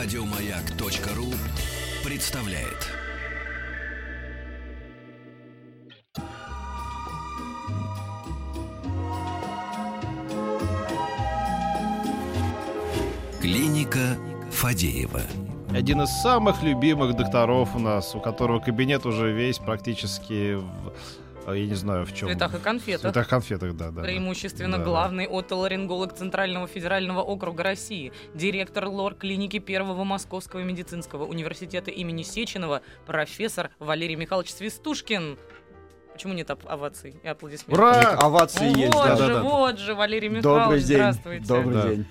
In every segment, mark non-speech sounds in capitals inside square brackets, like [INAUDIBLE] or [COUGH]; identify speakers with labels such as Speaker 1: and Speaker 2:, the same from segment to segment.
Speaker 1: Радиомаяк.ру представляет. Клиника Фадеева.
Speaker 2: Один из самых любимых докторов у нас, у которого кабинет уже весь практически в я не знаю в чем.
Speaker 3: В цветах и конфетах.
Speaker 2: В цветах и конфетах, да, да.
Speaker 3: Преимущественно
Speaker 2: да,
Speaker 3: главный да. отоларинголог Центрального федерального округа России, директор лор-клиники Первого Московского медицинского университета имени Сеченова, профессор Валерий Михайлович Свистушкин. Почему нет оваций и аплодисментов?
Speaker 2: Ура!
Speaker 4: Овации
Speaker 3: вот
Speaker 4: есть,
Speaker 3: же,
Speaker 4: да,
Speaker 3: да,
Speaker 4: да.
Speaker 3: Вот же, Валерий Михайлович,
Speaker 4: Добрый день.
Speaker 3: здравствуйте.
Speaker 4: Добрый
Speaker 2: Да.
Speaker 4: день.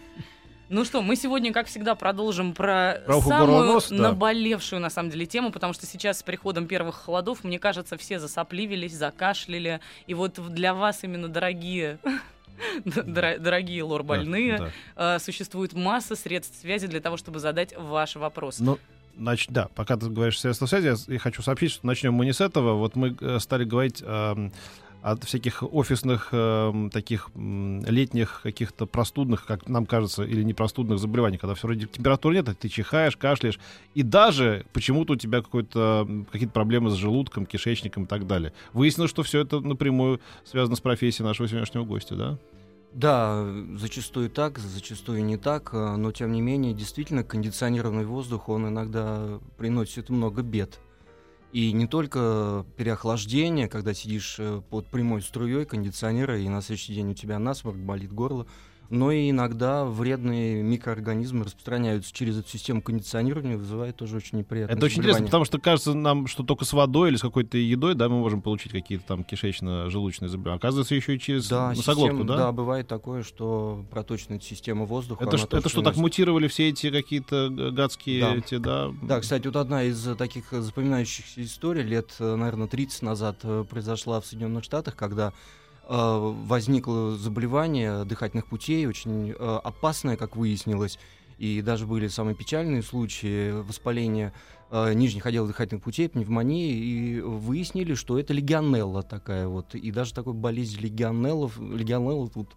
Speaker 3: Ну что, мы сегодня, как всегда, продолжим про,
Speaker 2: Про
Speaker 3: самую
Speaker 2: да.
Speaker 3: наболевшую, на самом деле, тему, потому что сейчас с приходом первых холодов, мне кажется, все засопливились, закашляли. И вот для вас именно, дорогие [LAUGHS] дор- дорогие лор-больные,
Speaker 2: Да,
Speaker 3: э, существует масса средств связи для того, чтобы задать ваши вопросы.
Speaker 2: Ну, нач- да, пока ты говоришь средства связи, я хочу сообщить, что начнем мы не с этого. Вот мы э, стали говорить эм, о всяких офисных, эм, таких летних каких-то простудных, как нам кажется, или не простудных заболеваний, когда все вроде температуры нет, а ты чихаешь, кашляешь, и даже почему-то у тебя какие-то проблемы с желудком, кишечником и так далее. Выяснилось, что все это напрямую связано с профессией нашего сегодняшнего гостя, да?
Speaker 4: Да, зачастую так, зачастую не так, э, но тем не менее, действительно, кондиционированный воздух, он иногда приносит много бед. И не только переохлаждение, когда сидишь э, под прямой струей кондиционера, и на следующий день у тебя насморк, болит горло, но и иногда вредные микроорганизмы распространяются через эту систему кондиционирования, вызывает тоже очень неприятные
Speaker 2: Это очень интересно, потому что кажется нам, что только с водой или с какой-то едой, да, мы можем получить какие-то там кишечно-желудочные заболевания. Оказывается, еще и через
Speaker 4: Да,
Speaker 2: носоглотку,
Speaker 4: система-
Speaker 2: да?
Speaker 4: да, бывает такое, что проточная система воздуха.
Speaker 2: Это,
Speaker 4: тоже
Speaker 2: это что, так мутировали все эти какие-то гадские
Speaker 4: Да.
Speaker 2: эти, да?
Speaker 4: Да, кстати, вот одна из э, таких э, запоминающихся историй лет, наверное, 30 назад э, произошла в Соединенных Штатах, когда э, возникло заболевание дыхательных путей, очень э, опасное, как выяснилось, и даже были самые печальные случаи воспаления э, нижних отделов дыхательных путей, пневмонии, и выяснили, что это легионелла такая вот, и даже такой болезнь легионеллов, легионеллу тут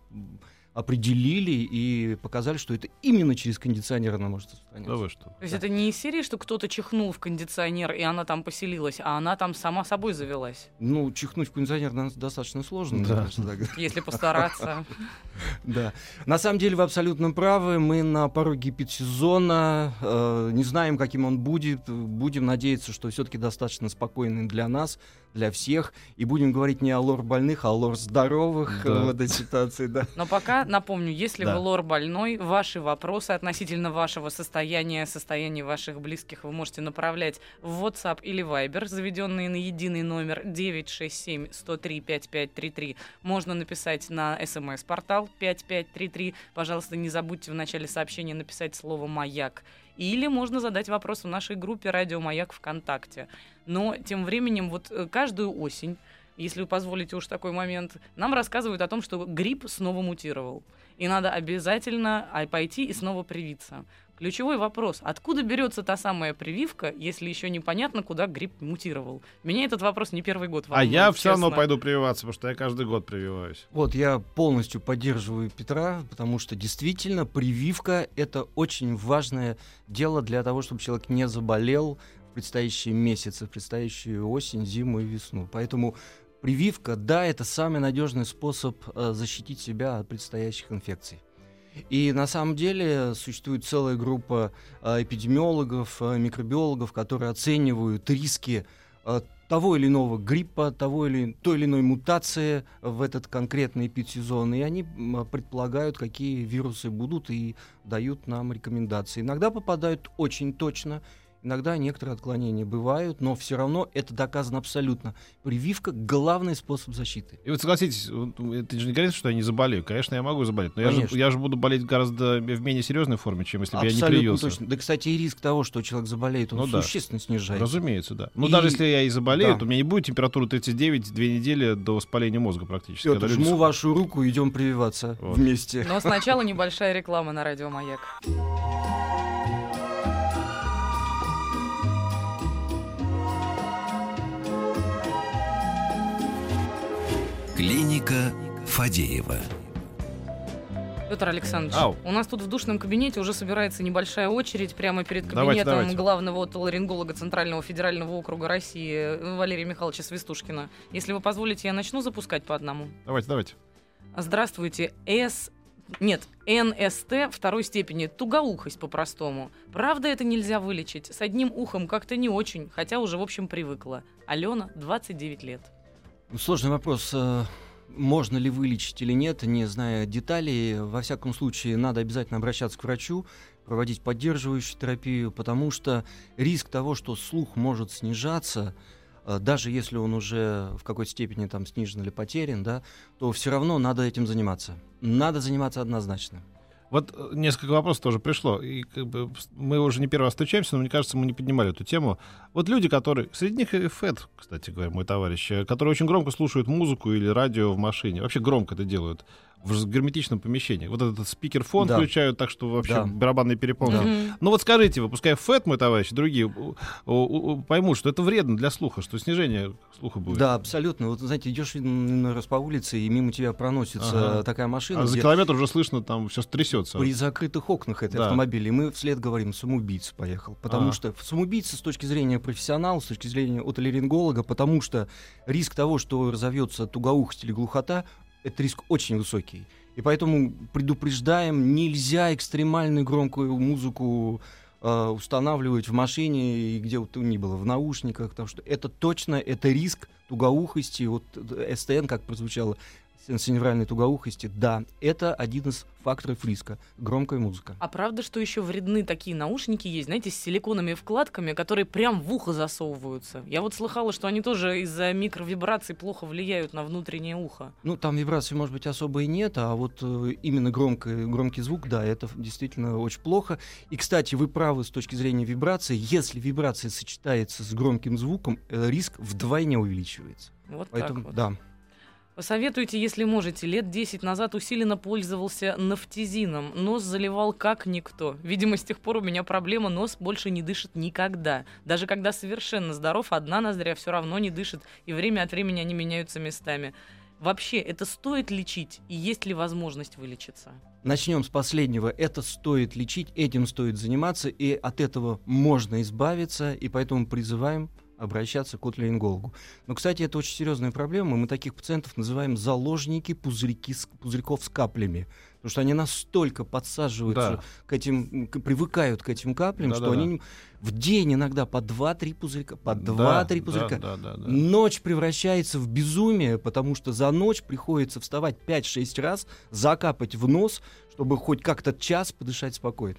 Speaker 4: определили и показали, что это именно через кондиционер она может
Speaker 2: Да
Speaker 4: распространяться.
Speaker 2: вы что?
Speaker 3: То есть это не из серии, что кто-то чихнул в кондиционер, и она там поселилась, а она там сама собой завелась,
Speaker 4: Ну, чихнуть в кондиционер достаточно сложно.
Speaker 2: Да.
Speaker 4: кажется,
Speaker 3: если постараться. [LAUGHS]
Speaker 4: Да. На самом деле вы абсолютно правы. Мы на пороге пятисезона. э, не знаем, каким он будет. Будем надеяться, что все-таки достаточно спокойный для нас, для всех. И будем говорить не о лор больных, а о лор здоровых
Speaker 2: Да.
Speaker 4: э, в этой ситуации. Да.
Speaker 3: Но пока напомню, если
Speaker 2: Да.
Speaker 3: вы лор больной, ваши вопросы относительно вашего состояния, состояния ваших близких вы можете направлять в WhatsApp или Viber, заведенные на единый номер 967 103 5533. Можно написать на смс-портал 5533. Пожалуйста, не забудьте в начале сообщения написать слово «Маяк». Или можно задать вопрос в нашей группе «Радио Маяк» ВКонтакте. Но тем временем вот э, каждую осень если вы позволите уж такой момент, нам рассказывают о том, что грипп снова мутировал. И надо обязательно а, пойти и снова привиться. Ключевой вопрос, откуда берется та самая прививка, если еще непонятно, куда грипп мутировал? Меня этот вопрос не первый год
Speaker 2: А
Speaker 3: волнует,
Speaker 2: я все равно пойду прививаться, потому что я каждый год прививаюсь.
Speaker 4: Вот я полностью поддерживаю Петра, потому что действительно прививка это очень важное дело для того, чтобы человек не заболел в предстоящие месяцы, в предстоящую осень, зиму и весну. Поэтому прививка, да, это самый надежный способ э, защитить себя от предстоящих инфекций. И на самом деле существует целая группа э, эпидемиологов, э, микробиологов, которые оценивают риски э, того или иного гриппа, того или, той или иной мутации в этот конкретный эпидсезон. И они предполагают, какие вирусы будут и дают нам рекомендации. Иногда попадают очень точно, Иногда некоторые отклонения бывают, но все равно это доказано абсолютно. Прививка — главный способ защиты.
Speaker 2: И вот согласитесь, это же не говорится, что я не заболею. Конечно, я могу заболеть, но я же, я же буду болеть гораздо в менее серьезной форме, чем если бы я не
Speaker 4: абсолютно
Speaker 2: привился.
Speaker 4: точно. Да, кстати, и риск того, что человек заболеет, он
Speaker 2: Ну да.
Speaker 4: существенно снижается.
Speaker 2: Разумеется, да. Ну,
Speaker 4: И-
Speaker 2: даже если я и заболею,
Speaker 4: да.
Speaker 2: то у меня не будет температуры 39 две недели до воспаления мозга практически.
Speaker 4: Петр,
Speaker 2: люди
Speaker 4: жму вашу руку, идем прививаться
Speaker 2: Вот.
Speaker 4: вместе.
Speaker 3: Но сначала небольшая реклама на радио Маяк.
Speaker 1: Клиника Фадеева.
Speaker 3: Петр Александрович,
Speaker 2: Ау.
Speaker 3: у нас тут в душном кабинете уже собирается небольшая очередь прямо перед
Speaker 2: Давайте,
Speaker 3: кабинетом
Speaker 2: давайте.
Speaker 3: главного отоларинголога Центрального федерального округа России э, Валерия Михайловича Свистушкина. Если вы позволите, я начну запускать по одному.
Speaker 2: Давайте, давайте.
Speaker 3: Здравствуйте, С... Нет, НСТ второй степени, тугоухость по-простому. Правда, это нельзя вылечить? С одним ухом как-то не очень, хотя уже, в общем, привыкла. Алена, 29 лет.
Speaker 4: Сложный вопрос. Можно ли вылечить или нет, не зная деталей. Во всяком случае, надо обязательно обращаться к врачу, проводить поддерживающую терапию, потому что риск того, что слух может снижаться, э, даже если он уже в какой-то степени там снижен или потерян, да, то все равно надо этим заниматься. Надо заниматься однозначно.
Speaker 2: Вот э, несколько вопросов тоже пришло. И как бы мы уже не первый раз встречаемся, но мне кажется, мы не поднимали эту тему. Вот люди, которые... Среди них и Фэд, кстати говоря, мой товарищ, э, которые очень громко слушают музыку или радио в машине. Вообще громко это делают в герметичном помещении. Вот этот спикерфон
Speaker 4: Да.
Speaker 2: включают так, что вообще
Speaker 4: Да.
Speaker 2: барабанные перепонки.
Speaker 4: Да.
Speaker 2: Ну вот скажите, выпуская ФЭД, мой товарищ, другие поймут, что это вредно для слуха, что снижение слуха будет.
Speaker 4: Да, абсолютно. Вот, знаете, идешь раз по улице, и мимо тебя проносится
Speaker 2: Ага.
Speaker 4: такая машина,
Speaker 2: А за километр уже слышно, там все трясется.
Speaker 4: при закрытых окнах этой
Speaker 2: Да.
Speaker 4: автомобиля. И мы вслед говорим, самоубийца поехал. Потому
Speaker 2: Ага.
Speaker 4: что самоубийца с точки зрения профессионала, с точки зрения отолеринголога, потому что риск того, что разовьется тугоухость или глухота, это риск очень высокий. И поэтому предупреждаем, нельзя экстремально громкую музыку э, устанавливать в машине и где вот то ни было, в наушниках, потому что это точно, это риск тугоухости, вот э, СТН, как прозвучало, сенсиневральной тугоухости, да, это один из факторов риска, громкая музыка.
Speaker 3: А правда, что еще вредны такие наушники есть, знаете, с силиконовыми вкладками, которые прям в ухо засовываются? Я вот слыхала, что они тоже из-за микровибраций плохо влияют на внутреннее ухо.
Speaker 4: Ну, там вибрации, может быть, особо и нет, а вот э, именно громкий, громкий звук, да, это действительно очень плохо. И, кстати, вы правы с точки зрения вибрации. Если вибрация сочетается с громким звуком, э, риск вдвойне увеличивается.
Speaker 3: Вот
Speaker 4: Поэтому,
Speaker 3: так вот.
Speaker 4: да.
Speaker 3: Посоветуйте, если можете. Лет 10 назад усиленно пользовался нафтизином. Нос заливал как никто. Видимо, с тех пор у меня проблема, нос больше не дышит никогда. Даже когда совершенно здоров, одна ноздря все равно не дышит, и время от времени они меняются местами. Вообще, это стоит лечить? И есть ли возможность вылечиться?
Speaker 4: Начнем с последнего. Это стоит лечить, этим стоит заниматься, и от этого можно избавиться, и поэтому призываем обращаться к отларингологу. Но, кстати, это очень серьезная проблема. Мы таких пациентов называем заложники пузырьки пузырьков с каплями. Потому что они настолько подсаживаются
Speaker 2: Да.
Speaker 4: к этим, к- привыкают к этим каплям, что
Speaker 2: Да-да-да.
Speaker 4: они не- в день иногда по 2-3 пузырька, по 2-3 пузырька.
Speaker 2: Да, да, да, да.
Speaker 4: Ночь превращается в безумие, потому что за ночь приходится вставать 5-6 раз, закапать в нос, чтобы хоть как-то час подышать спокойно.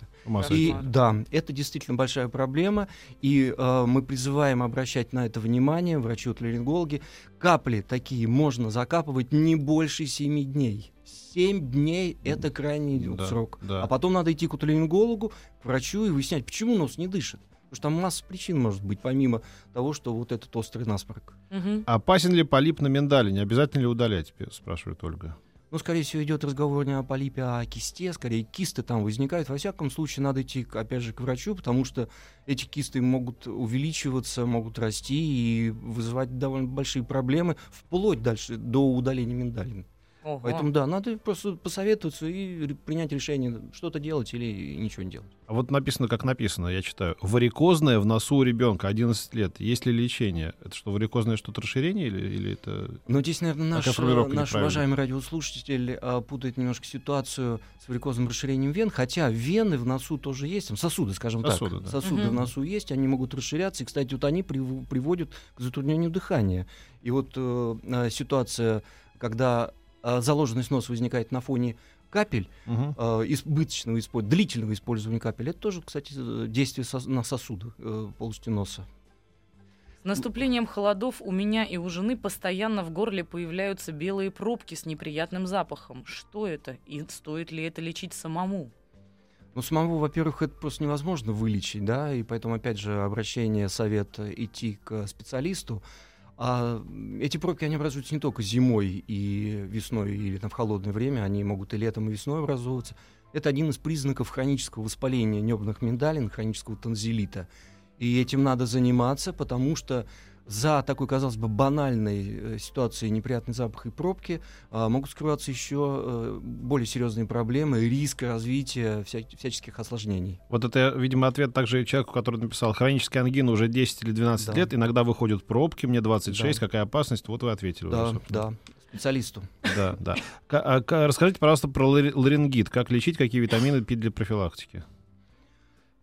Speaker 3: И-
Speaker 4: да, это действительно большая проблема, и э, мы призываем обращать на это внимание, врачи-отларингологи. Капли такие можно закапывать не больше 7 дней. 7 дней — это крайний
Speaker 2: Да,
Speaker 4: срок.
Speaker 2: да.
Speaker 4: А потом надо идти к отларингологу, к врачу и выяснять, почему нос не дышит. Потому что там масса причин может быть, помимо того, что вот этот острый насморк.
Speaker 3: Мгм.
Speaker 2: Опасен ли полип на миндалине? Обязательно ли удалять? Спрашивает Ольга.
Speaker 4: Ну, скорее всего, идет разговор не о полипе, а о кисте. Скорее, кисты там возникают. Во всяком случае, надо идти, к- опять же, к врачу, потому что эти кисты могут увеличиваться, могут расти и вызывать довольно большие проблемы, вплоть дальше до удаления миндалин.
Speaker 3: Ого.
Speaker 4: Поэтому, да, надо просто посоветоваться и принять решение, что-то делать или ничего не делать.
Speaker 2: А вот написано, как написано, я читаю. Варикозное в носу у ребенка 11 лет. Есть ли лечение? Это что, варикозное что-то расширение или, или это...
Speaker 4: Но здесь, наверное, наш,
Speaker 2: формулировка
Speaker 4: наш уважаемый радиослушатель а, путает немножко ситуацию с варикозным расширением вен, хотя вены в носу тоже есть, там сосуды, скажем
Speaker 2: Сосуды,
Speaker 4: так.
Speaker 2: да.
Speaker 4: Сосуды
Speaker 3: Мгм.
Speaker 4: в носу есть, они могут расширяться, и, кстати, вот они прив- приводят к затруднению дыхания. И вот э, а, ситуация, когда а, заложенность носа возникает на фоне капель,
Speaker 2: Мгм.
Speaker 4: э, избыточного, испо- длительного использования капель, это тоже, кстати, э, действие сос- на сосуды э, полости носа.
Speaker 3: С наступлением холодов у меня и у жены постоянно в горле появляются белые пробки с неприятным запахом. Что это? И стоит ли это лечить самому?
Speaker 4: Ну, самого, во-первых, это просто невозможно вылечить, да, и поэтому, опять же, обращение, совет э, идти к специалисту. А эти пробки, они образуются не только зимой и весной, или там, в холодное время, они могут и летом, и весной образовываться. Это один из признаков хронического воспаления небных миндалин, хронического танзелита. И этим надо заниматься, потому что за такой, казалось бы, банальной э, ситуацией неприятный запах и пробки э, могут скрываться еще э, более серьезные проблемы, риск развития вся, всяческих осложнений.
Speaker 2: Вот это, видимо, ответ также человеку, который написал, хроническая ангина уже 10 или 12
Speaker 4: Да.
Speaker 2: лет, иногда выходят пробки, мне 26,
Speaker 4: Да.
Speaker 2: какая опасность, вот вы ответили. уже,
Speaker 4: Да,
Speaker 2: собственно.
Speaker 4: да, специалисту.
Speaker 2: Да, да. А ка- расскажите, пожалуйста, про лари- ларингит. Как лечить, какие витамины пить для профилактики?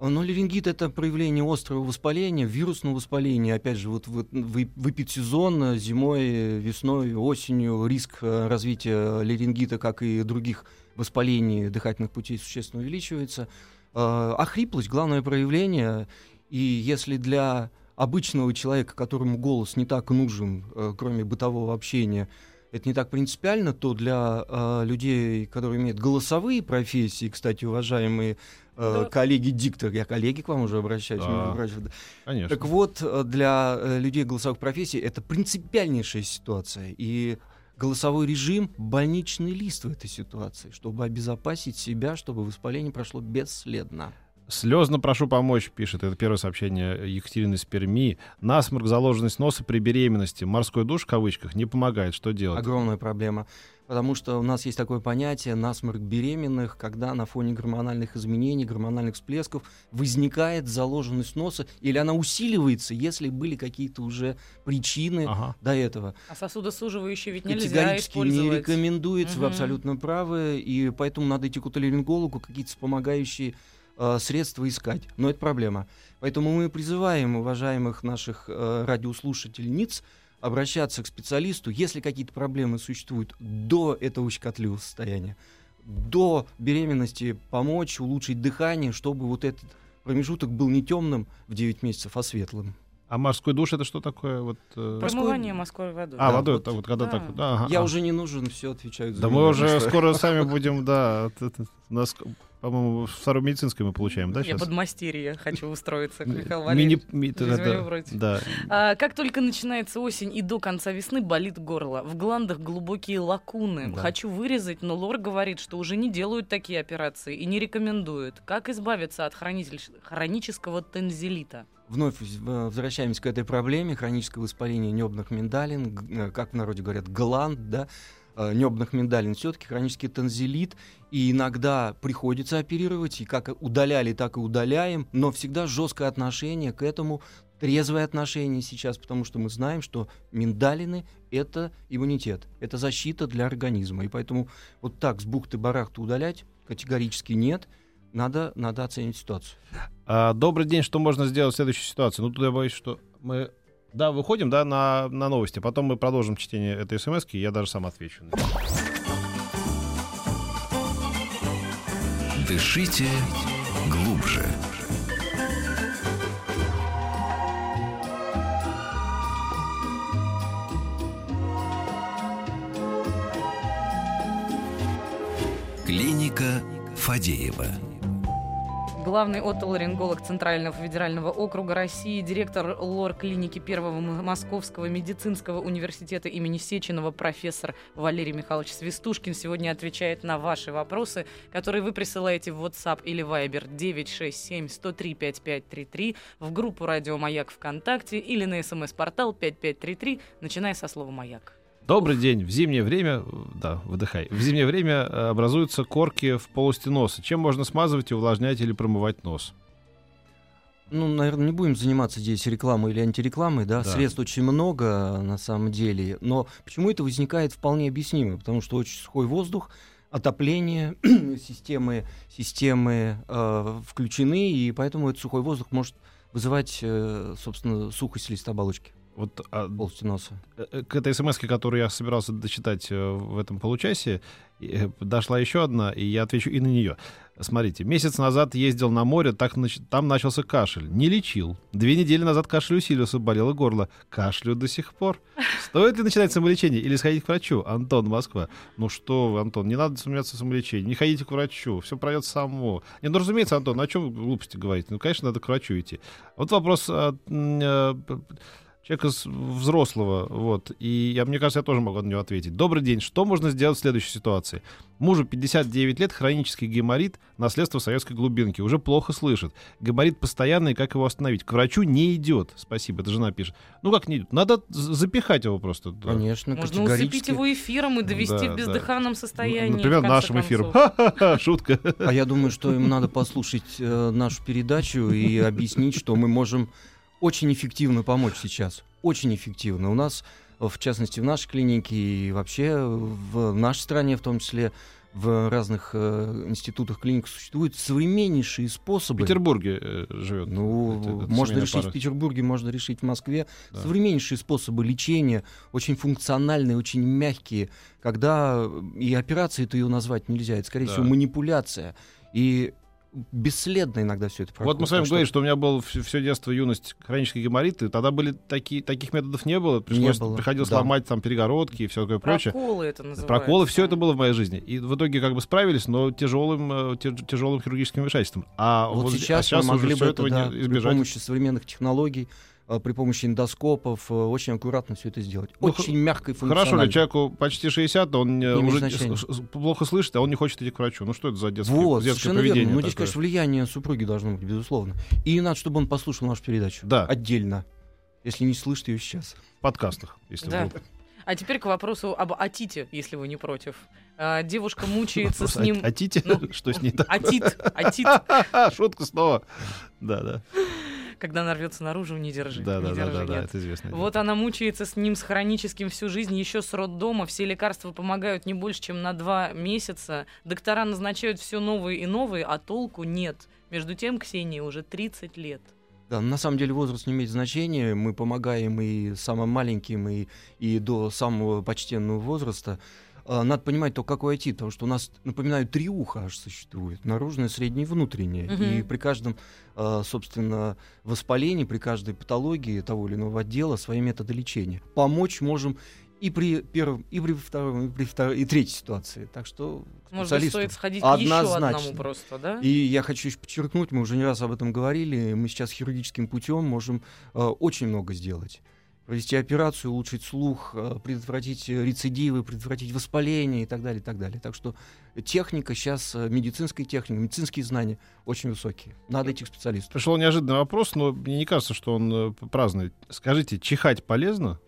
Speaker 4: Но ларингит это проявление острого воспаления, вирусного воспаления. Опять же, вот в, в, в эпидсезон э, зимой, э, весной, осенью риск э, развития ларингита, как и других воспалений дыхательных путей, существенно увеличивается. Э, А хриплость главное проявление. И если для обычного человека, которому голос не так нужен, э, кроме бытового общения, это не так принципиально, то для э, людей, которые имеют голосовые профессии, кстати, уважаемые э,
Speaker 3: Да.
Speaker 4: коллеги-дикторы, я коллеги к вам уже обращаюсь,
Speaker 2: Да.
Speaker 4: прочим, да.
Speaker 2: Конечно.
Speaker 4: Так вот, э, для э, людей голосовых профессий это принципиальнейшая ситуация. И голосовой режим — больничный лист в этой ситуации, чтобы обезопасить себя, чтобы воспаление прошло бесследно.
Speaker 2: Слезно прошу помочь, пишет. Это первое сообщение Екатерины из Перми. Насморк, заложенность носа при беременности. Морской душ, в кавычках, не помогает. Что делать?
Speaker 4: Огромная проблема. Потому что у нас есть такое понятие насморк беременных, когда на фоне гормональных изменений, гормональных всплесков возникает заложенность носа, или она усиливается, если были какие-то уже причины
Speaker 2: Ага.
Speaker 4: до этого.
Speaker 3: А сосудосуживающие ведь нельзя
Speaker 4: Категорически не рекомендуется, вы
Speaker 3: Мгм.
Speaker 4: абсолютно правы, и поэтому надо идти к отоларингологу, какие-то вспомогающие э, средства искать. Но это проблема. Поэтому мы призываем уважаемых наших э, радиослушательниц обращаться к специалисту, если какие-то проблемы существуют до этого щекотливого состояния, до беременности помочь, улучшить дыхание, чтобы вот этот промежуток был не темным в 9 месяцев, а светлым.
Speaker 2: А морской душ это что такое? Вот, э,
Speaker 3: Промывание морской водой.
Speaker 2: А,
Speaker 4: да,
Speaker 2: водой,
Speaker 4: вот.
Speaker 2: так вот, когда
Speaker 3: Да.
Speaker 2: так вот. да, ага,
Speaker 4: Я
Speaker 2: а.
Speaker 4: уже не нужен, все отвечают за
Speaker 2: Да
Speaker 4: меня.
Speaker 2: мы уже
Speaker 4: Что-
Speaker 2: скоро [LAUGHS] сами будем, да. Нас, по-моему, второй медицинской мы получаем, да,
Speaker 3: Я
Speaker 2: сейчас?
Speaker 3: подмастерье хочу устроиться, к Михаилу
Speaker 2: Мини, да, да.
Speaker 3: А, как только начинается осень и до конца весны болит горло. В гландах глубокие лакуны.
Speaker 4: Да.
Speaker 3: Хочу вырезать, но лор говорит, что уже не делают такие операции и не рекомендуют. Как избавиться от хронического тензилита?
Speaker 4: Вновь в- возвращаемся к этой проблеме хронического воспаления небных миндалин, э, как в народе говорят, гланд, да, э, небных миндалин, все-таки хронический танзелит, и иногда приходится оперировать, и как удаляли, так и удаляем, но всегда жесткое отношение к этому, трезвое отношение сейчас, потому что мы знаем, что миндалины — это иммунитет, это защита для организма, и поэтому вот так с бухты-барахты удалять категорически нет, надо, надо оценить ситуацию.
Speaker 2: А, добрый день, что можно сделать в следующей ситуации? Ну, тут я боюсь, что мы... Да, выходим, да, на, на новости. Потом мы продолжим чтение этой смс и я даже сам отвечу.
Speaker 1: Дышите глубже. Клиника Фадеева.
Speaker 3: Главный отоларинголог Центрального федерального округа России, директор лор-клиники Первого Московского медицинского университета имени Сеченова профессор Валерий Михайлович Свистушкин сегодня отвечает на ваши вопросы, которые вы присылаете в WhatsApp или Viber 967-103-5533, в группу «Радио Маяк» ВКонтакте или на смс-портал 5533, начиная со слова «Маяк».
Speaker 2: Добрый день. В зимнее время, э, да, выдыхай. В зимнее время э, образуются корки в полости носа. Чем можно смазывать и увлажнять или промывать нос?
Speaker 4: Ну, наверное, не будем заниматься здесь рекламой или антирекламой, да?
Speaker 2: Да.
Speaker 4: Средств очень много на самом деле. Но почему это возникает вполне объяснимо? Потому что очень сухой воздух, отопление, [CLEARS THROAT] системы, системы э, включены, и поэтому этот сухой воздух может вызывать, э, собственно, сухость листа оболочки
Speaker 2: Вот а,
Speaker 4: полости носа.
Speaker 2: э, к этой смс, которую я собирался дочитать э, в этом получасе, э, дошла еще одна, и я отвечу и на нее. Смотрите, месяц назад ездил на море, так нач- там начался кашель. Не лечил. Две недели назад кашель усилился, болело горло. Кашлю до сих пор. Стоит ли начинать самолечение или сходить к врачу? Антон, Москва. Ну что вы, Антон, не надо сомневаться в самолечении. Не ходите к врачу, все пройдет само. Не, ну разумеется, Антон, о чем глупости говорите? Ну, конечно, надо к врачу идти. Вот вопрос. а, э, п- человека взрослого, вот, и я, мне кажется, я тоже могу на него ответить. Добрый день, что можно сделать в следующей ситуации? Мужу 59 лет, хронический геморрит, наследство советской глубинки, уже плохо слышит. Геморрит постоянный, как его остановить? К врачу не идет, спасибо, это жена пишет. Ну как не идет? Надо запихать его просто. да.
Speaker 4: Конечно,
Speaker 3: Можно усыпить его эфиром и довести
Speaker 2: Да,
Speaker 3: в
Speaker 2: да.
Speaker 3: бездыханном состоянии.
Speaker 2: Например, нашим эфиром.
Speaker 3: концов.
Speaker 2: Ха-ха-ха, Шутка.
Speaker 4: А я думаю, что им надо послушать э, нашу передачу и объяснить, что мы можем очень эффективно помочь сейчас. Очень эффективно. У нас, в частности, в нашей клинике и вообще в нашей стране, в том числе в разных э, институтах клиник, существуют современнейшие
Speaker 2: В
Speaker 4: способы.
Speaker 2: Петербурге э, живет.
Speaker 4: Ну,
Speaker 2: Это- это
Speaker 4: можно решить
Speaker 2: пара.
Speaker 4: в Петербурге, можно решить в Москве.
Speaker 2: Да.
Speaker 4: Современнейшие способы лечения, очень функциональные, очень мягкие, когда э, и операцией-то ее назвать нельзя, это, скорее
Speaker 2: Да.
Speaker 4: всего, манипуляция. И бесследно иногда все это проходит.
Speaker 2: Вот мы с вами говорили, что у меня был все детство, юность, хронический геморрит, и тогда были такие, таких методов не было. Пришлось,
Speaker 4: было,
Speaker 2: приходилось
Speaker 4: да.
Speaker 2: ломать там перегородки и все такое прочее.
Speaker 3: Проколы это называется.
Speaker 2: Проколы, все это было в моей жизни. И в итоге как бы справились, но тяжелым, э, тя- тяжелым хирургическим вмешательством. А
Speaker 4: Вот
Speaker 2: вот
Speaker 4: сейчас,
Speaker 2: а сейчас
Speaker 4: мы могли
Speaker 2: уже
Speaker 4: бы это,
Speaker 2: этого
Speaker 4: да,
Speaker 2: не
Speaker 4: при
Speaker 2: избежать.
Speaker 4: помощи современных технологий, при помощи эндоскопов, э, очень аккуратно все это сделать.
Speaker 2: Ну,
Speaker 4: очень мягко и
Speaker 2: Хорошо,
Speaker 4: функционально.
Speaker 2: ли человеку почти 60, он э,
Speaker 4: Не имеет
Speaker 2: уже
Speaker 4: значения.
Speaker 2: плохо слышит, а он не хочет идти к врачу. Ну что это за детское,
Speaker 4: Вот,
Speaker 2: детское
Speaker 4: совершенно
Speaker 2: поведение?
Speaker 4: верно. Ну, здесь, конечно, влияние супруги должно быть, безусловно. И надо, чтобы он послушал нашу передачу.
Speaker 2: Да.
Speaker 4: Отдельно. Если не слышит ее сейчас.
Speaker 2: В подкастах, если
Speaker 3: Да.
Speaker 2: вдруг.
Speaker 3: А теперь к вопросу об атите, если вы не против. А, девушка [LAUGHS] мучается
Speaker 2: Вопрос,
Speaker 3: с ним...
Speaker 2: Атите?
Speaker 3: Ну, [LAUGHS]
Speaker 2: Что с ней так?
Speaker 3: Атит, атит. [LAUGHS]
Speaker 2: Шутка снова. Да, да.
Speaker 3: Когда она рвется наружу, не держи.
Speaker 2: Да, да,
Speaker 3: не
Speaker 2: да,
Speaker 3: держи,
Speaker 2: да, да,
Speaker 3: нет.
Speaker 2: это известно.
Speaker 3: Вот она мучается с ним с хроническим всю жизнь, еще с роддома. Все лекарства помогают не больше, чем на два месяца. Доктора назначают все новые и новые, а толку нет. Между тем, Ксении уже 30 лет.
Speaker 4: Да, на самом деле возраст не имеет значения. Мы помогаем и самым маленьким, и, и до самого почтенного возраста. А, Надо понимать то, какой IT, потому что у нас, напоминаю, три уха аж существует. Наружное, среднее и внутреннее.
Speaker 3: Мгм.
Speaker 4: И при каждом, а, собственно, воспалении, при каждой патологии того или иного отдела свои методы лечения. Помочь можем и при первом, и при втором, и при второй, и третьей ситуации. Так что
Speaker 3: Может стоит сходить к еще
Speaker 4: Однозначно.
Speaker 3: одному просто, да?
Speaker 4: И я хочу еще подчеркнуть, мы уже не раз об этом говорили, мы сейчас хирургическим путем можем э, очень много сделать. Провести операцию, улучшить слух, э, предотвратить рецидивы, предотвратить воспаление и так далее, и так далее. Так что техника сейчас, э, медицинская техника, медицинские знания очень высокие. Надо идти к специалисту.
Speaker 2: Пришел неожиданный вопрос, но мне не кажется, что он э, праздный. Скажите, чихать полезно?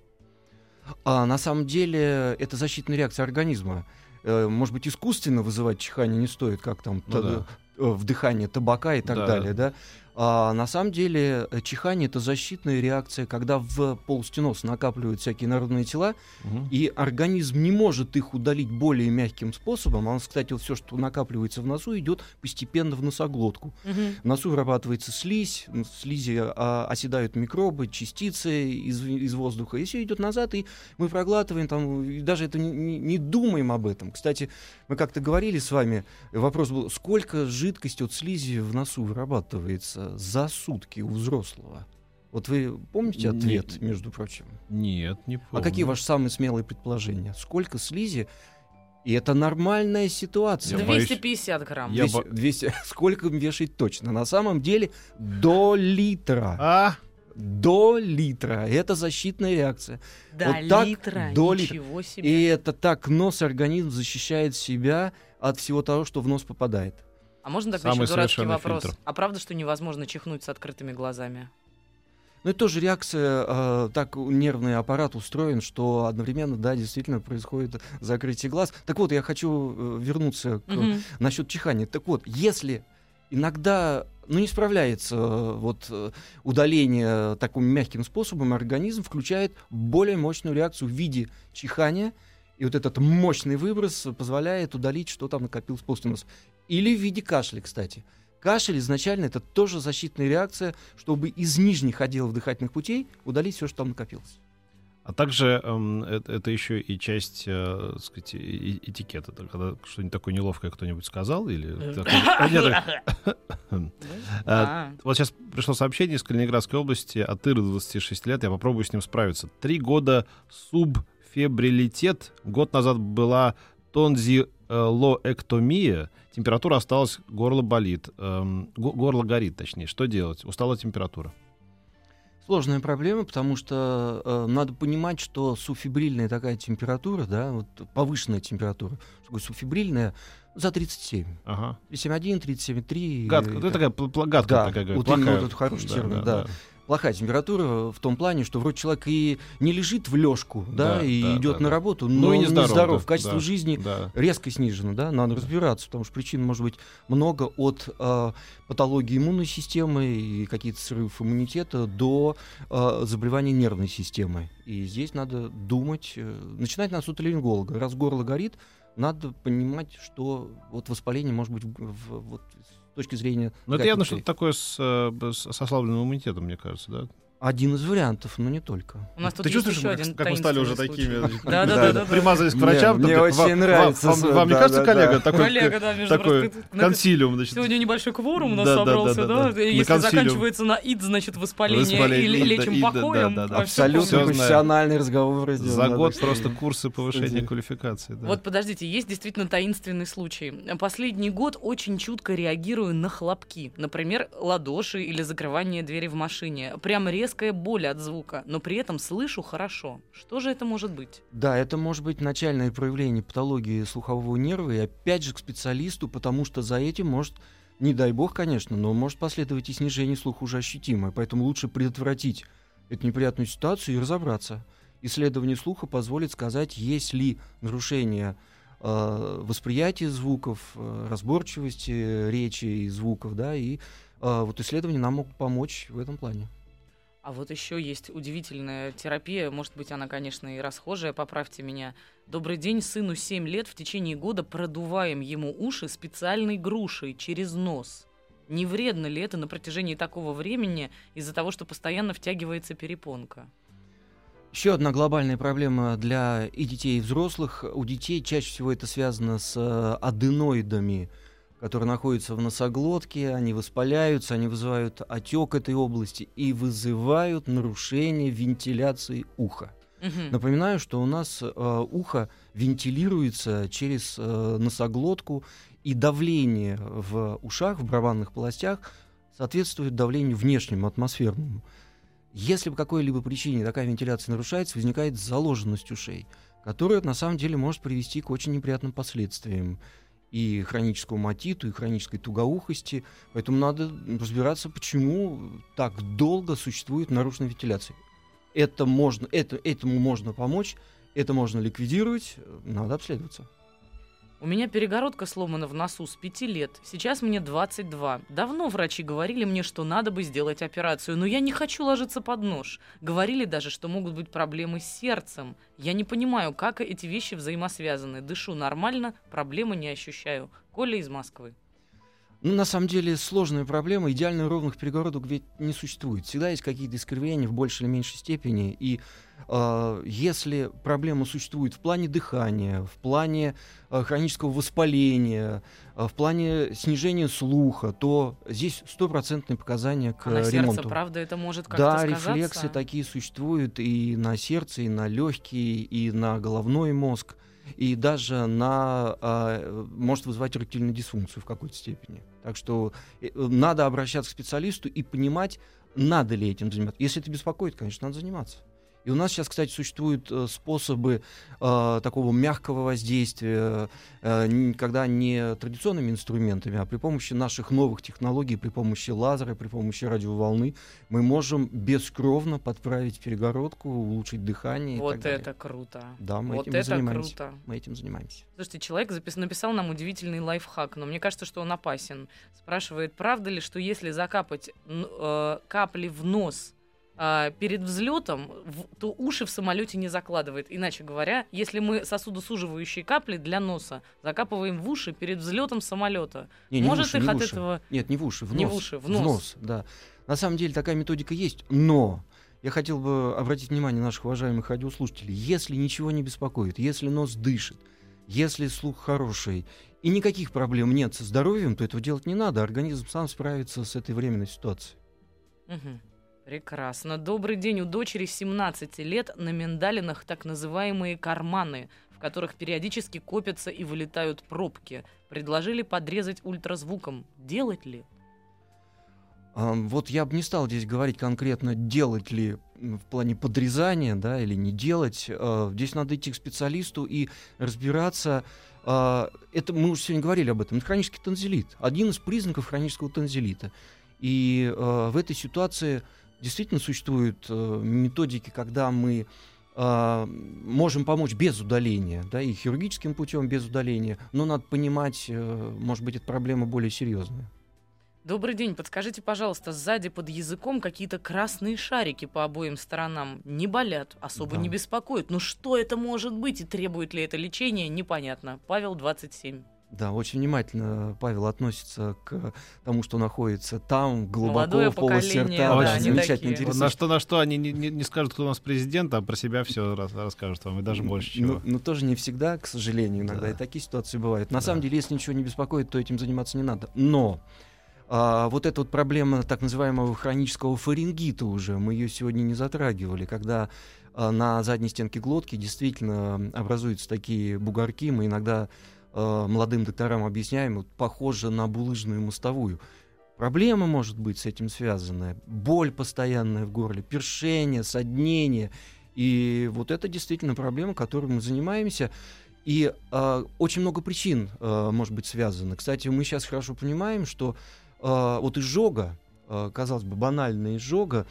Speaker 4: А на самом деле это защитная реакция организма. Может быть, искусственно вызывать чихание не стоит, как там
Speaker 2: Ну да.
Speaker 4: вдыхание табака и так
Speaker 2: Да.
Speaker 4: далее, да? А на самом деле э, чихание это защитная реакция, когда в полости носа накапливают всякие народные тела,
Speaker 2: Мгм.
Speaker 4: и организм не может их удалить более мягким способом. А у нас, кстати, вот все, что накапливается в носу, идет постепенно в носоглотку.
Speaker 3: Мгм.
Speaker 4: В носу вырабатывается слизь, в слизи а, оседают микробы, частицы из, из воздуха, и все идет назад, и мы проглатываем там, и даже это не, не- не думаем об этом. Кстати, мы как-то говорили с вами, вопрос был, сколько жидкости от слизи в носу вырабатывается за сутки у взрослого? Вот вы помните
Speaker 2: Не-
Speaker 4: ответ, между прочим?
Speaker 2: Нет, не помню.
Speaker 4: А какие ваши самые смелые предположения? Сколько слизи? И это нормальная ситуация.
Speaker 2: Я боюсь-
Speaker 3: 250 грамм.
Speaker 2: Я
Speaker 4: 200,
Speaker 2: бо-
Speaker 4: 200 [LAUGHS] сколько вешать точно? На самом деле до литра.
Speaker 2: А?
Speaker 4: До литра. Это защитная реакция.
Speaker 3: До
Speaker 4: вот так,
Speaker 3: литра.
Speaker 4: до литра.
Speaker 3: Ничего себе.
Speaker 4: И это так нос организм защищает себя от всего того, что в нос попадает.
Speaker 3: А можно тогда
Speaker 2: Самый
Speaker 3: еще дурацкий вопрос?
Speaker 2: фильтр.
Speaker 3: А правда, что невозможно чихнуть с открытыми глазами?
Speaker 4: Ну, это тоже реакция, э, так нервный аппарат устроен, что одновременно, да, действительно происходит закрытие глаз. Так вот, я хочу э, вернуться к
Speaker 3: Мгм.
Speaker 4: насчет чихания. Так вот, если иногда ну, не справляется э, вот, э, удаление таким мягким способом, организм включает более мощную реакцию в виде чихания, и вот этот мощный выброс позволяет удалить, что там накопилось после носа. Или в виде кашля, кстати. Кашель изначально это тоже защитная реакция, чтобы из нижних отделов дыхательных путей удалить все, что там накопилось.
Speaker 2: А также эм, это, это еще и часть, э, так сказать, этикета. Когда что-нибудь такое неловкое кто-нибудь сказал или... так- [LAUGHS]
Speaker 3: А, [LAUGHS]
Speaker 2: Вот сейчас пришло сообщение из Калининградской области от Иры, 26 лет. Я попробую с ним справиться. Три года субфебрилитет. Год назад была тонзилоэктомия. Температура осталась, горло болит. Эм, го- горло горит, точнее. Что делать? Устала температура.
Speaker 4: Сложная проблема, потому что э, надо понимать, что суфибрильная такая температура, да, вот повышенная температура, что суфибрильная, за 37.
Speaker 2: Ага.
Speaker 4: 37,1, 37,3.
Speaker 2: Гадко. Это
Speaker 4: так.
Speaker 2: такая гадкая
Speaker 4: Да,
Speaker 2: такая,
Speaker 4: вот именно
Speaker 2: плохая.
Speaker 4: вот этот хороший термин, да. Плохая температура в том плане, что вроде человек и не лежит в лёжку, да,
Speaker 2: Да,
Speaker 4: и
Speaker 2: да,
Speaker 4: идет
Speaker 2: да,
Speaker 4: на
Speaker 2: да.
Speaker 4: работу,
Speaker 2: Ну
Speaker 4: но
Speaker 2: и не здоров, да,
Speaker 4: Качество
Speaker 2: да.
Speaker 4: жизни
Speaker 2: Да.
Speaker 4: резко снижено, да, надо разбираться, потому что причин может быть много от э, патологии иммунной системы и какие-то срывов иммунитета до э, заболеваний нервной системы. И здесь надо думать, э, начинать надо с отоларинголога. Раз горло горит, надо понимать, что вот воспаление может быть в- в- вот точки зрения...
Speaker 2: Но это явно что-то такое э, с с ослабленным иммунитетом, мне кажется, да?
Speaker 4: Один из вариантов, но не только.
Speaker 3: У нас тут
Speaker 2: Ты
Speaker 3: есть
Speaker 2: чувствуешь,
Speaker 3: еще
Speaker 2: как,
Speaker 3: один
Speaker 2: как мы стали уже
Speaker 3: таинственный
Speaker 2: такими?
Speaker 3: случай. Да, да, да.
Speaker 2: Примазались к врачам.
Speaker 4: мне очень
Speaker 2: вам-
Speaker 4: нравится
Speaker 2: Вам, не кажется, коллега, такой, консилиум,
Speaker 3: Сегодня небольшой кворум у нас собрался,
Speaker 2: да,
Speaker 3: Если заканчивается на ид, значит воспаление, или лечим покоем.
Speaker 4: Абсолютно профессиональный разговор.
Speaker 2: за год просто курсы повышения квалификации.
Speaker 3: Вот подождите, есть действительно таинственный случай. Последний год очень чутко реагирую на хлопки. Например, ладоши или закрывание двери в машине. Прям резкая боль от звука, но при этом слышу хорошо. Что же это может быть?
Speaker 4: Да, это может быть начальное проявление патологии слухового нерва, и опять же к специалисту, потому что за этим может, не дай бог, конечно, но может последовать и снижение слуха уже ощутимое, поэтому лучше предотвратить эту неприятную ситуацию и разобраться. Исследование слуха позволит сказать, есть ли нарушение э, восприятия звуков, э, разборчивости речи и звуков, да, и э, вот исследования нам могут помочь в этом плане.
Speaker 3: А вот еще есть удивительная терапия, может быть, она, конечно, и расхожая, поправьте меня. Добрый день, сыну 7 лет, в течение года продуваем ему уши специальной грушей через нос. Не вредно ли это на протяжении такого времени из-за того, что постоянно втягивается перепонка?
Speaker 4: Еще одна глобальная проблема для и детей, и взрослых. У детей чаще всего это связано с э, аденоидами, которые находятся в носоглотке, они воспаляются, они вызывают отек этой области и вызывают нарушение вентиляции уха.
Speaker 3: Мгм.
Speaker 4: Напоминаю, что у нас э, ухо вентилируется через э, носоглотку, и давление в ушах, в барабанных полостях соответствует давлению внешнему, атмосферному. Если по какой-либо причине такая вентиляция нарушается, возникает заложенность ушей, которая на самом деле может привести к очень неприятным последствиям и хроническому матиту, и хронической тугоухости. Поэтому надо разбираться, почему так долго существует нарушенная вентиляция. Это можно, это, этому можно помочь, это можно ликвидировать, надо обследоваться.
Speaker 3: У меня перегородка сломана в носу с 5 лет. Сейчас мне 22. Давно врачи говорили мне, что надо бы сделать операцию, но я не хочу ложиться под нож. Говорили даже, что могут быть проблемы с сердцем. Я не понимаю, как эти вещи взаимосвязаны. Дышу нормально, проблемы не ощущаю. Коля из Москвы.
Speaker 4: Ну, на самом деле, сложная проблема. Идеально ровных перегородок ведь не существует. Всегда есть какие-то искривления в большей или меньшей степени. И э, если проблема существует в плане дыхания, в плане э, хронического воспаления, э, в плане снижения слуха, то здесь стопроцентные показания к
Speaker 3: А на
Speaker 4: э,
Speaker 3: сердце,
Speaker 4: ремонту.
Speaker 3: правда, это может как-то
Speaker 4: Да,
Speaker 3: сказаться?
Speaker 4: рефлексы такие существуют и на сердце, и на легкие, и на головной мозг, и даже на а, может вызывать эректильную дисфункцию в какой-то степени. Так что э, надо обращаться к специалисту и понимать, надо ли этим заниматься. Если это беспокоит, конечно, надо заниматься. И у нас сейчас, кстати, существуют э, способы э, такого мягкого воздействия, э, когда не традиционными инструментами, а при помощи наших новых технологий, при помощи лазера, при помощи радиоволны, мы можем бескровно подправить перегородку, улучшить дыхание.
Speaker 3: Вот это круто.
Speaker 4: Да, мы
Speaker 3: вот
Speaker 4: этим
Speaker 3: это
Speaker 4: занимаемся.
Speaker 3: круто.
Speaker 4: Мы этим занимаемся.
Speaker 3: Слушайте, человек запис- написал нам удивительный лайфхак, но мне кажется, что он опасен. Спрашивает, правда ли, что если закапать э, капли в нос а, перед взлетом, в- то уши в самолете не закладывает. Иначе говоря, если мы сосудосуживающие капли для носа закапываем в уши перед взлетом самолета,
Speaker 4: Не, не в
Speaker 3: может
Speaker 4: уши,
Speaker 3: их
Speaker 4: не в
Speaker 3: от
Speaker 4: уши.
Speaker 3: этого...
Speaker 4: Нет, не в уши, в
Speaker 3: Не
Speaker 4: нос.
Speaker 3: в уши, в нос.
Speaker 4: да. На самом деле такая методика есть, но я хотел бы обратить внимание наших уважаемых радиослушателей. Если ничего не беспокоит, если нос дышит, если слух хороший, и никаких проблем нет со здоровьем, то этого делать не надо. Организм сам справится с этой временной ситуацией.
Speaker 3: Мгм. Прекрасно. Добрый день. У дочери 17 лет на миндалинах так называемые карманы, в которых периодически копятся и вылетают пробки. Предложили подрезать ультразвуком. Делать ли?
Speaker 4: Вот я бы не стал здесь говорить конкретно, делать ли в плане подрезания, да, или не делать. А, Здесь надо идти к специалисту и разбираться. А, Это мы уже сегодня говорили об этом. Это хронический танзелит. Один из признаков хронического танзелита. И а, в этой ситуации действительно существуют э, методики, когда мы а, можем помочь без удаления, да, и хирургическим путем без удаления, но надо понимать, э, может быть, эта проблема более серьезная.
Speaker 3: Добрый день, подскажите, пожалуйста, сзади под языком какие-то красные шарики по обоим сторонам не болят, особо
Speaker 4: Да.
Speaker 3: не беспокоят. Ну что это может быть и требует ли это лечения, непонятно. Павел, 27.
Speaker 4: Да, очень внимательно Павел относится к тому, что находится там, глубоко
Speaker 3: Молодое
Speaker 4: в полости
Speaker 3: поколение,
Speaker 4: рта.
Speaker 2: да,
Speaker 4: Очень замечательно.
Speaker 2: Вот на что, на что они не, не- не скажут, кто у нас президент, а про себя все расскажут вам, и даже больше чего.
Speaker 4: Ну, ну, тоже не всегда, к сожалению, иногда
Speaker 2: Да.
Speaker 4: и такие ситуации бывают. На
Speaker 2: Да.
Speaker 4: самом деле, если ничего не беспокоит, то этим заниматься не надо. Но а, вот эта вот проблема так называемого хронического фарингита уже, мы ее сегодня не затрагивали, когда а, на задней стенке глотки действительно образуются такие бугорки, мы иногда а, молодым докторам объясняем, вот, похоже на булыжную мостовую. Проблема может быть с этим связанная, боль постоянная в горле, першение, соднение. И вот это действительно проблема, которой мы занимаемся. И а, очень много причин а, может быть связано. Кстати, мы сейчас хорошо понимаем, что а, вот изжога, а, казалось бы, банальная изжога,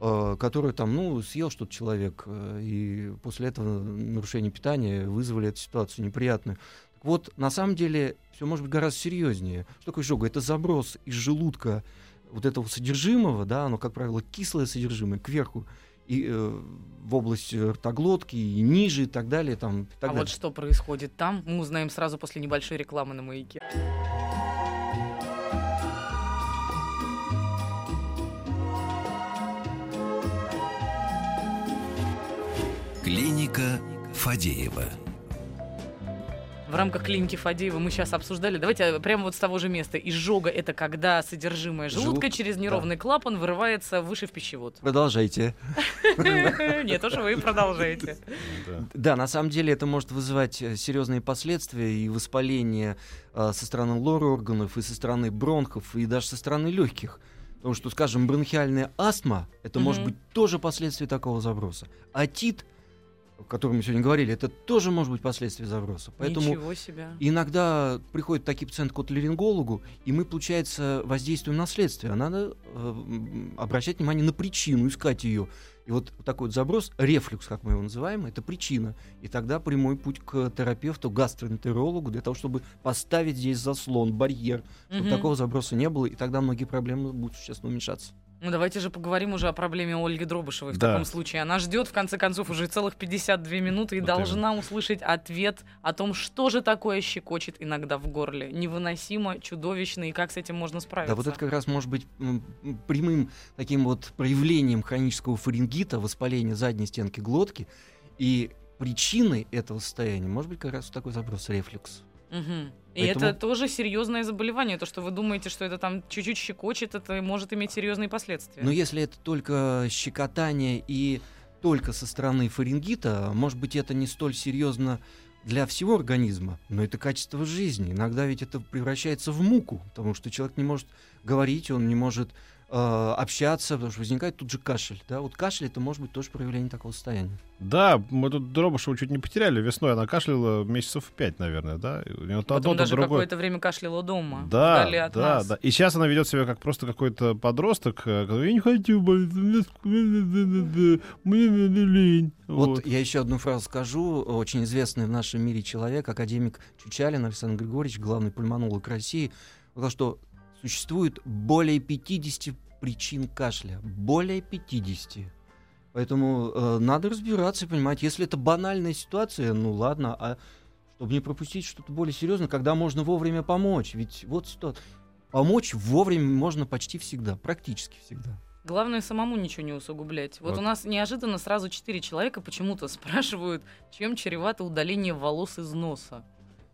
Speaker 4: а, которую там, ну, съел что-то человек, а, и после этого нарушение питания вызвали эту ситуацию неприятную. Вот, на самом деле, все может быть гораздо серьезнее. Что такое изжога? Это заброс из желудка вот этого содержимого, да, оно, как правило, кислое содержимое, кверху, и э, в область ртоглотки, и ниже, и так далее. Там, и так
Speaker 3: а
Speaker 4: далее.
Speaker 3: вот что происходит там, мы узнаем сразу после небольшой рекламы на маяке.
Speaker 1: Клиника Фадеева.
Speaker 3: В рамках клиники Фадеева мы сейчас обсуждали. Давайте прямо вот с того же места. Изжога — это когда содержимое желудка
Speaker 4: Желудка,
Speaker 3: через неровный клапан вырывается выше в пищевод.
Speaker 4: Продолжайте. [LAUGHS]
Speaker 3: Нет, уж вы продолжаете.
Speaker 2: Да.
Speaker 4: Да, на самом деле это может вызывать э, серьезные последствия и воспаление э, со стороны лор-органов, и со стороны бронхов, и даже со стороны легких. Потому что, скажем, бронхиальная астма это может быть тоже последствие такого заброса. Атит, о котором мы сегодня говорили, это тоже может быть последствие заброса. Поэтому
Speaker 3: Ничего себе.
Speaker 4: Иногда приходят такие пациенты к отоларингологу, и мы, получается, воздействуем на следствие. А надо э, обращать внимание на причину, искать ее. И вот такой вот заброс, рефлюкс, как мы его называем, это причина. И тогда прямой путь к терапевту, гастроэнтерологу, для того, чтобы поставить здесь заслон, барьер, чтобы
Speaker 3: Мгм.
Speaker 4: такого заброса не было, и тогда многие проблемы будут существенно уменьшаться.
Speaker 3: Ну давайте же поговорим уже о проблеме Ольги Дробышевой в
Speaker 2: Да.
Speaker 3: таком случае. Она ждет, в конце концов, уже целых 52 минуты и
Speaker 2: Вот
Speaker 3: должна услышать ответ о том, что же такое щекочет иногда в горле. Невыносимо, чудовищно, и как с этим можно справиться.
Speaker 4: Да, вот это как раз может быть прямым таким вот проявлением хронического фарингита, воспаления задней стенки глотки. И причиной этого состояния может быть как раз такой заброс, рефлюкс.
Speaker 3: Мгм. И
Speaker 4: Поэтому-
Speaker 3: это тоже серьезное заболевание. То, что вы думаете, что это там чуть-чуть щекочет, это может иметь серьезные последствия.
Speaker 4: Но если это только щекотание и только со стороны фарингита, может быть, это не столь серьезно для всего организма, но это качество жизни. Иногда ведь это превращается в муку, потому что человек не может говорить, он не может общаться, потому что возникает тут же кашель. Да? Вот кашель это может быть тоже проявление такого состояния.
Speaker 2: Да, мы тут Дробышева чуть не потеряли. Весной она кашляла месяцев пять, наверное, да? И то
Speaker 3: Потом
Speaker 2: одно,
Speaker 3: даже
Speaker 2: другое.
Speaker 3: какое-то время кашляла дома.
Speaker 2: Да, да,
Speaker 3: нас.
Speaker 2: да. И сейчас она ведет себя как просто какой-то подросток, э, который, я не хочу болеть, мне ск- мне надо лень.
Speaker 4: Вот,
Speaker 2: Вот.
Speaker 4: я еще одну фразу скажу. Очень известный в нашем мире человек, академик Чучалин Александр Григорьевич, главный пульмонолог России, сказал, что существует более 50 причин кашля. Более 50. Поэтому э, надо разбираться и понимать, если это банальная ситуация, ну ладно, а чтобы не пропустить что-то более серьезное, когда можно вовремя помочь. Ведь вот что, помочь вовремя можно почти всегда, практически всегда.
Speaker 3: Главное самому ничего не усугублять. Вот,
Speaker 2: Вот.
Speaker 3: у нас неожиданно сразу четыре человека почему-то [LAUGHS] спрашивают, чем чревато удаление волос из носа.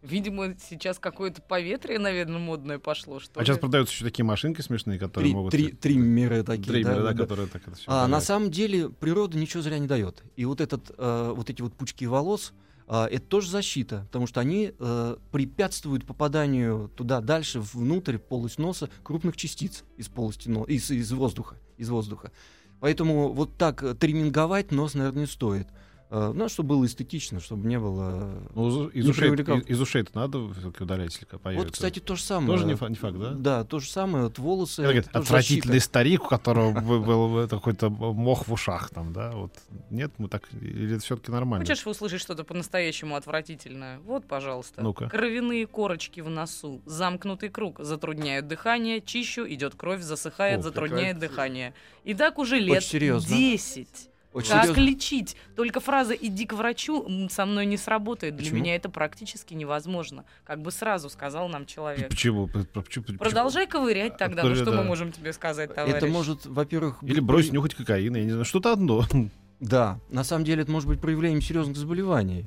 Speaker 3: Видимо, сейчас какое-то поветрие, наверное, модное пошло. Что
Speaker 2: А сейчас
Speaker 3: ли?
Speaker 2: продаются еще такие машинки смешные, которые
Speaker 4: Три,
Speaker 2: могут...
Speaker 4: три, триммеры такие.
Speaker 2: Триммеры, да,
Speaker 4: да.
Speaker 2: которые так это все
Speaker 4: А на самом деле природа ничего зря не дает. И вот, этот, э, вот эти вот пучки волос, а, это тоже защита, потому что они э, препятствуют попаданию туда дальше, внутрь, полость носа крупных частиц из полости но... из, из воздуха. Из воздуха. Поэтому вот так э, триминговать нос, наверное, не стоит. Э, ну, чтобы было эстетично, чтобы не было...
Speaker 2: Ну, из,
Speaker 4: не
Speaker 2: ушей,
Speaker 4: привлекал.
Speaker 2: из, из ушей-то надо все-таки удалять, если появится.
Speaker 4: Вот, кстати, то же самое.
Speaker 2: Тоже не, фа- не факт, да?
Speaker 4: Да, то же самое. Вот волосы.
Speaker 2: Говорит,
Speaker 4: тоже
Speaker 2: отвратительный
Speaker 4: защита.
Speaker 2: старик, у которого [LAUGHS] бы- был это какой-то мох в ушах там, да? Вот нет, мы так или это все-таки нормально?
Speaker 3: Хочешь услышать что-то по-настоящему отвратительное? Вот, пожалуйста.
Speaker 2: Ну-ка.
Speaker 3: Кровяные корочки в носу. Замкнутый круг. Затрудняют дыхание. Чищу, идет кровь, засыхает,
Speaker 2: Фу,
Speaker 3: затрудняет
Speaker 2: какая-
Speaker 3: дыхание. И так уже лет
Speaker 4: серьезно.
Speaker 3: 10.
Speaker 4: Очень
Speaker 3: как
Speaker 4: серьезно.
Speaker 3: лечить? Только фраза «иди к врачу» со мной не сработает. Для
Speaker 4: Почему?
Speaker 3: меня это практически невозможно. Как бы сразу сказал нам человек.
Speaker 2: Почему? Почему-?
Speaker 3: Продолжай ковырять тогда. Ну что
Speaker 2: да.
Speaker 3: мы можем тебе сказать, товарищ?
Speaker 4: Это может, во-первых...
Speaker 2: Или брось
Speaker 4: при-
Speaker 2: нюхать кокаин, я не знаю, что-то одно. [LAUGHS]
Speaker 4: Да, на самом деле это может быть проявлением серьезных заболеваний.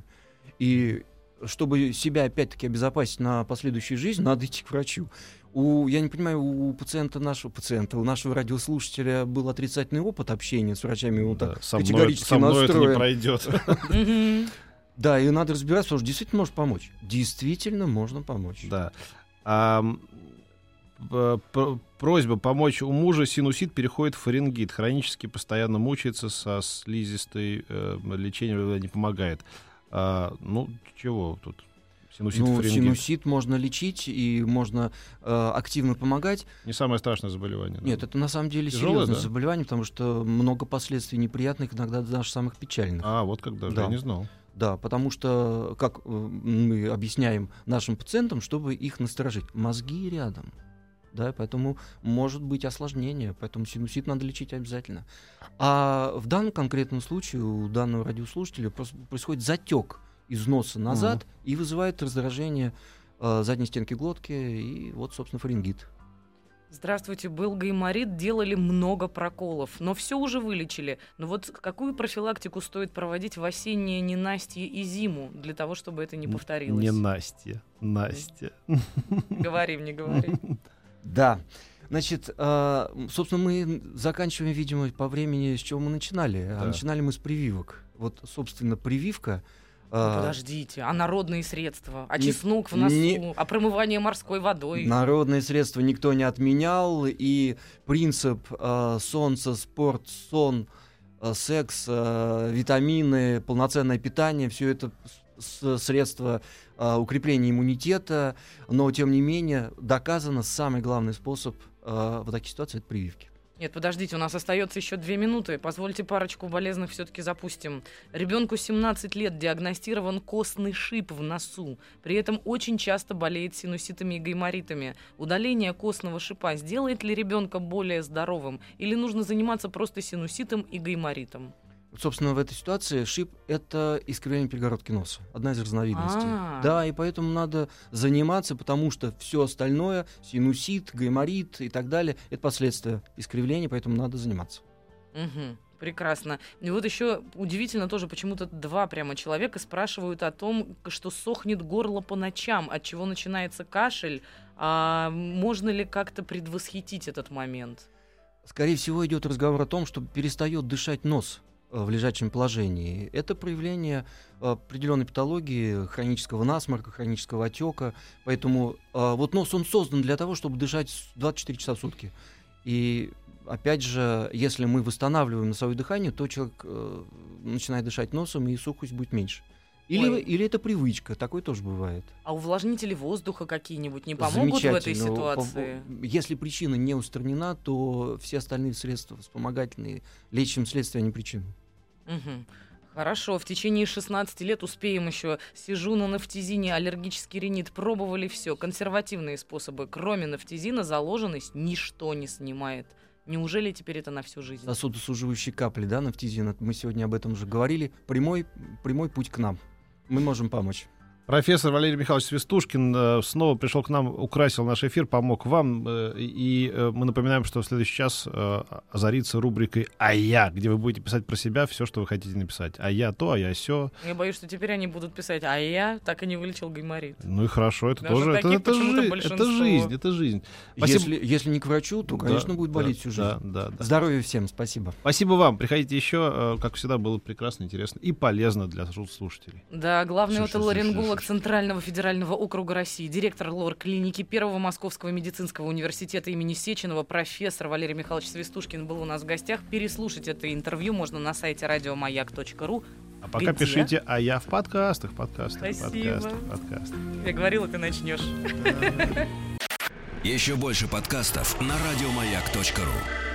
Speaker 4: И чтобы себя опять-таки обезопасить на последующую жизнь, надо идти к врачу. У, я не понимаю, у пациента нашего пациента, у нашего радиослушателя был отрицательный опыт общения с врачами, он
Speaker 2: Да,
Speaker 4: так
Speaker 2: со мной,
Speaker 4: категорически
Speaker 2: со мной это не пройдет.
Speaker 4: Да, и надо разбираться, потому что действительно может помочь. Действительно можно помочь.
Speaker 2: Да. А, просьба помочь у мужа синусит переходит в фарингит. Хронически постоянно мучается со слизистой э, лечение не помогает. А, ну, чего тут? Синусит,
Speaker 4: ну,
Speaker 2: фарингит.
Speaker 4: синусит можно лечить и можно э, активно помогать.
Speaker 2: Не самое страшное заболевание. да?
Speaker 4: Нет, это на самом деле
Speaker 2: Тяжелое,
Speaker 4: серьезное
Speaker 2: да?
Speaker 4: заболевание, потому что много последствий неприятных, иногда даже самых печальных.
Speaker 2: А, вот как даже,
Speaker 4: Да.
Speaker 2: я не знал.
Speaker 4: Да, потому что, как э, мы объясняем нашим пациентам, чтобы их насторожить, мозги рядом. Да, поэтому может быть осложнение, поэтому синусит надо лечить обязательно. А в данном конкретном случае у данного радиослушателя просто происходит затек из носа назад и вызывает раздражение э, задней стенки глотки и вот, собственно, фарингит.
Speaker 3: Здравствуйте, был гайморит, делали много проколов, но все уже вылечили. Но вот какую профилактику стоит проводить в осеннее ненастье и зиму для того, чтобы это не повторилось?
Speaker 2: Не Настя. Настя.
Speaker 3: Говорим, не говори. [LAUGHS]
Speaker 4: Да. Значит, э, собственно, мы заканчиваем, видимо, по времени, с чего мы начинали. А
Speaker 2: Да.
Speaker 4: начинали мы с прививок. Вот, собственно, прививка.
Speaker 3: Ну,
Speaker 4: э,
Speaker 3: Подождите, а народные средства? А
Speaker 4: Не-
Speaker 3: чеснок в носу?
Speaker 4: не-
Speaker 3: А промывание морской водой?
Speaker 4: Народные средства никто не отменял, и принцип э, солнце, спорт, сон, э, секс, э, витамины, полноценное питание, все это средства э, укрепления иммунитета, но тем не менее доказано самый главный способ э, в таких ситуациях это прививки.
Speaker 3: Нет, подождите, у нас остается еще две минуты. Позвольте парочку болезных все-таки запустим. Ребенку 17 лет диагностирован костный шип в носу. При этом очень часто болеет синуситами и гайморитами. Удаление костного шипа сделает ли ребенка более здоровым? Или нужно заниматься просто синуситом и гайморитом?
Speaker 4: Собственно, в этой ситуации шип — это искривление перегородки носа, одна из разновидностей.
Speaker 3: А.
Speaker 4: Да, и поэтому надо заниматься, потому что все остальное, синусит, гайморит и так далее, это последствия искривления, поэтому надо заниматься.
Speaker 3: Мгм. Прекрасно. И вот еще удивительно тоже, почему-то два прямо человека спрашивают о том, что сохнет горло по ночам, от чего начинается кашель. А можно ли как-то предвосхитить этот момент?
Speaker 4: Скорее всего, идет разговор о том, что перестает дышать нос в лежачем положении. Это проявление э, определенной патологии, хронического насморка, хронического отека. Поэтому э, вот нос, он создан для того, чтобы дышать с- 24 часа в сутки. И опять же, если мы восстанавливаем носовое дыхание, то человек э, начинает дышать носом, и сухость будет меньше. Или,
Speaker 3: Ой.
Speaker 4: или это привычка, такое тоже бывает.
Speaker 3: А увлажнители воздуха какие-нибудь не помогут в этой ситуации?
Speaker 4: Если причина не устранена, то все остальные средства вспомогательные лечим следствие, а не причину.
Speaker 3: Мгм. Хорошо, в течение 16 лет успеем еще. Сижу на нафтизине, аллергический ринит, пробовали все. Консервативные способы, кроме нафтизина, заложенность ничто не снимает. Неужели теперь это на всю жизнь?
Speaker 4: Сосудосуживающие капли, да, нафтизин, мы сегодня об этом уже говорили. Прямой, прямой путь к нам. Мы можем помочь.
Speaker 2: Профессор Валерий Михайлович Свистушкин э, снова пришел к нам, украсил наш эфир, помог вам. э, И э, мы напоминаем, что в следующий час озарится рубрикой «А я», где вы будете писать про себя все, что вы хотите написать. А я то, а я все.
Speaker 3: Я боюсь, что теперь они будут писать, а я так и не вылечил гайморит.
Speaker 2: Ну и хорошо, это
Speaker 3: Даже
Speaker 2: тоже... Это, это, жи- это жизнь, это жизнь. Спасибо.
Speaker 4: Если, если не к врачу, то, конечно,
Speaker 2: Да,
Speaker 4: будет
Speaker 2: да,
Speaker 4: болеть всю жизнь.
Speaker 2: Да, да, да.
Speaker 4: Здоровья всем, спасибо.
Speaker 2: Спасибо вам. Приходите еще. Как всегда, было прекрасно, интересно и полезно для слушателей.
Speaker 3: Да, главный
Speaker 2: Слушай,
Speaker 3: отоларинголог
Speaker 2: слушай.
Speaker 3: Центрального федерального округа России, директор лор-клиники Первого Московского медицинского университета имени Сеченова, профессор Валерий Михайлович Свистушкин был у нас в гостях. Переслушать это интервью можно на сайте радиомаяк.ру.
Speaker 2: А пока
Speaker 3: Где?
Speaker 2: пишите «А я в подкастах», подкастах,
Speaker 3: Спасибо.
Speaker 2: подкастах, подкастах.
Speaker 3: Я говорила, ты начнешь.
Speaker 1: Еще больше подкастов на радиомаяк.ру.